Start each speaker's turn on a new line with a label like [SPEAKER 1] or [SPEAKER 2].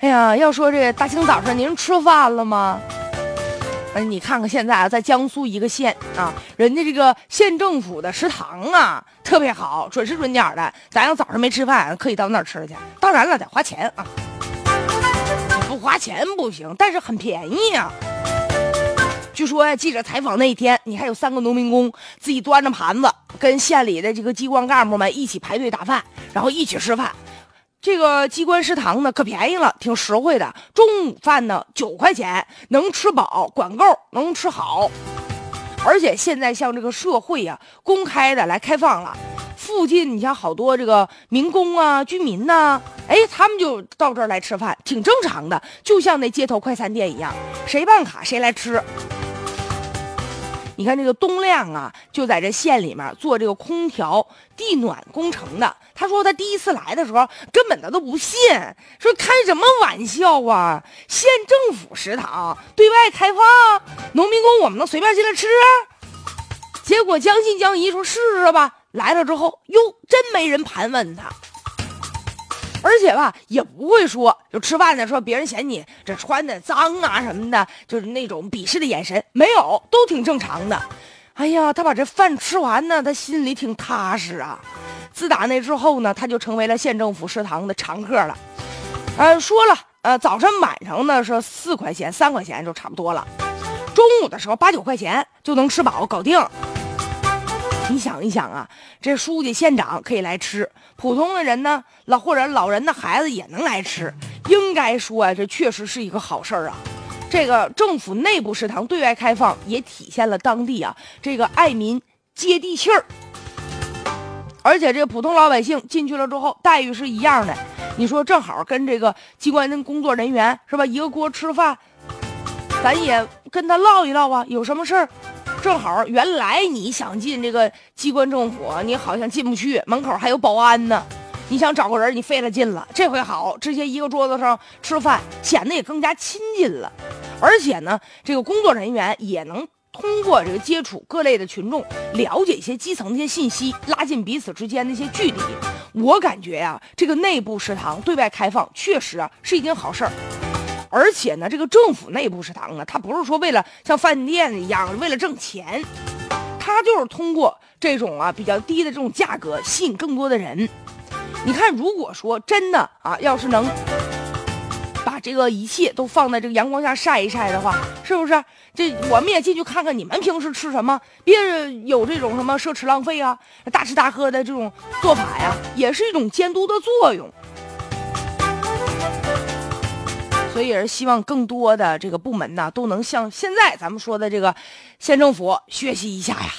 [SPEAKER 1] 哎呀，要说这大清早上您吃饭了吗？哎，你看看现在啊，在江苏一个县啊，人家这个县政府的食堂啊，特别好，准时准点的。咱要早上没吃饭，可以到那儿吃去。当然了，得花钱啊，不花钱不行，但是很便宜啊。据说呀，记者采访那一天，你还有三个农民工自己端着盘子，跟县里的这个机关干部们一起排队打饭，然后一起吃饭。这个机关食堂呢，可便宜了，挺实惠的。中午饭呢，九块钱，能吃饱，管够，能吃好。而且现在像这个社会呀，公开的来开放了，附近你像好多这个民工啊、居民呐，哎，他们就到这儿来吃饭，挺正常的，就像那街头快餐店一样，谁办卡谁来吃。你看这个东亮啊，就在这县里面做这个空调地暖工程的。他说他第一次来的时候，根本他都不信，说开什么玩笑啊！县政府食堂对外开放，农民工我们能随便进来吃？结果将信将疑，说试试吧。来了之后，哟，真没人盘问他。而且吧，也不会说，就吃饭的时候别人嫌你这穿的脏啊什么的，就是那种鄙视的眼神，没有，都挺正常的。哎呀，他把这饭吃完呢，他心里挺踏实啊。自打那之后呢，他就成为了县政府食堂的常客了。呃，说了，呃，早上晚上呢是四块钱、三块钱就差不多了，中午的时候八九块钱就能吃饱，搞定。你想一想啊，这书记、县长可以来吃，普通的人呢，老或者老人的孩子也能来吃，应该说啊，这确实是一个好事儿啊。这个政府内部食堂对外开放，也体现了当地啊这个爱民接地气儿。而且这个普通老百姓进去了之后，待遇是一样的。你说正好跟这个机关工作人员是吧，一个锅吃饭，咱也跟他唠一唠啊，有什么事儿？正好，原来你想进这个机关政府，你好像进不去，门口还有保安呢。你想找个人，你费了劲了。这回好，直接一个桌子上吃饭，显得也更加亲近了。而且呢，这个工作人员也能通过这个接触各类的群众，了解一些基层的一些信息，拉近彼此之间的一些距离。我感觉呀，这个内部食堂对外开放，确实啊是一件好事儿。而且呢，这个政府内部食堂呢，它不是说为了像饭店一样为了挣钱，它就是通过这种啊比较低的这种价格吸引更多的人。你看，如果说真的啊，要是能把这个一切都放在这个阳光下晒一晒的话，是不是？这我们也进去看看你们平时吃什么，别有这种什么奢侈浪费啊、大吃大喝的这种做法呀，也是一种监督的作用。所以也是希望更多的这个部门呢，都能像现在咱们说的这个县政府学习一下呀。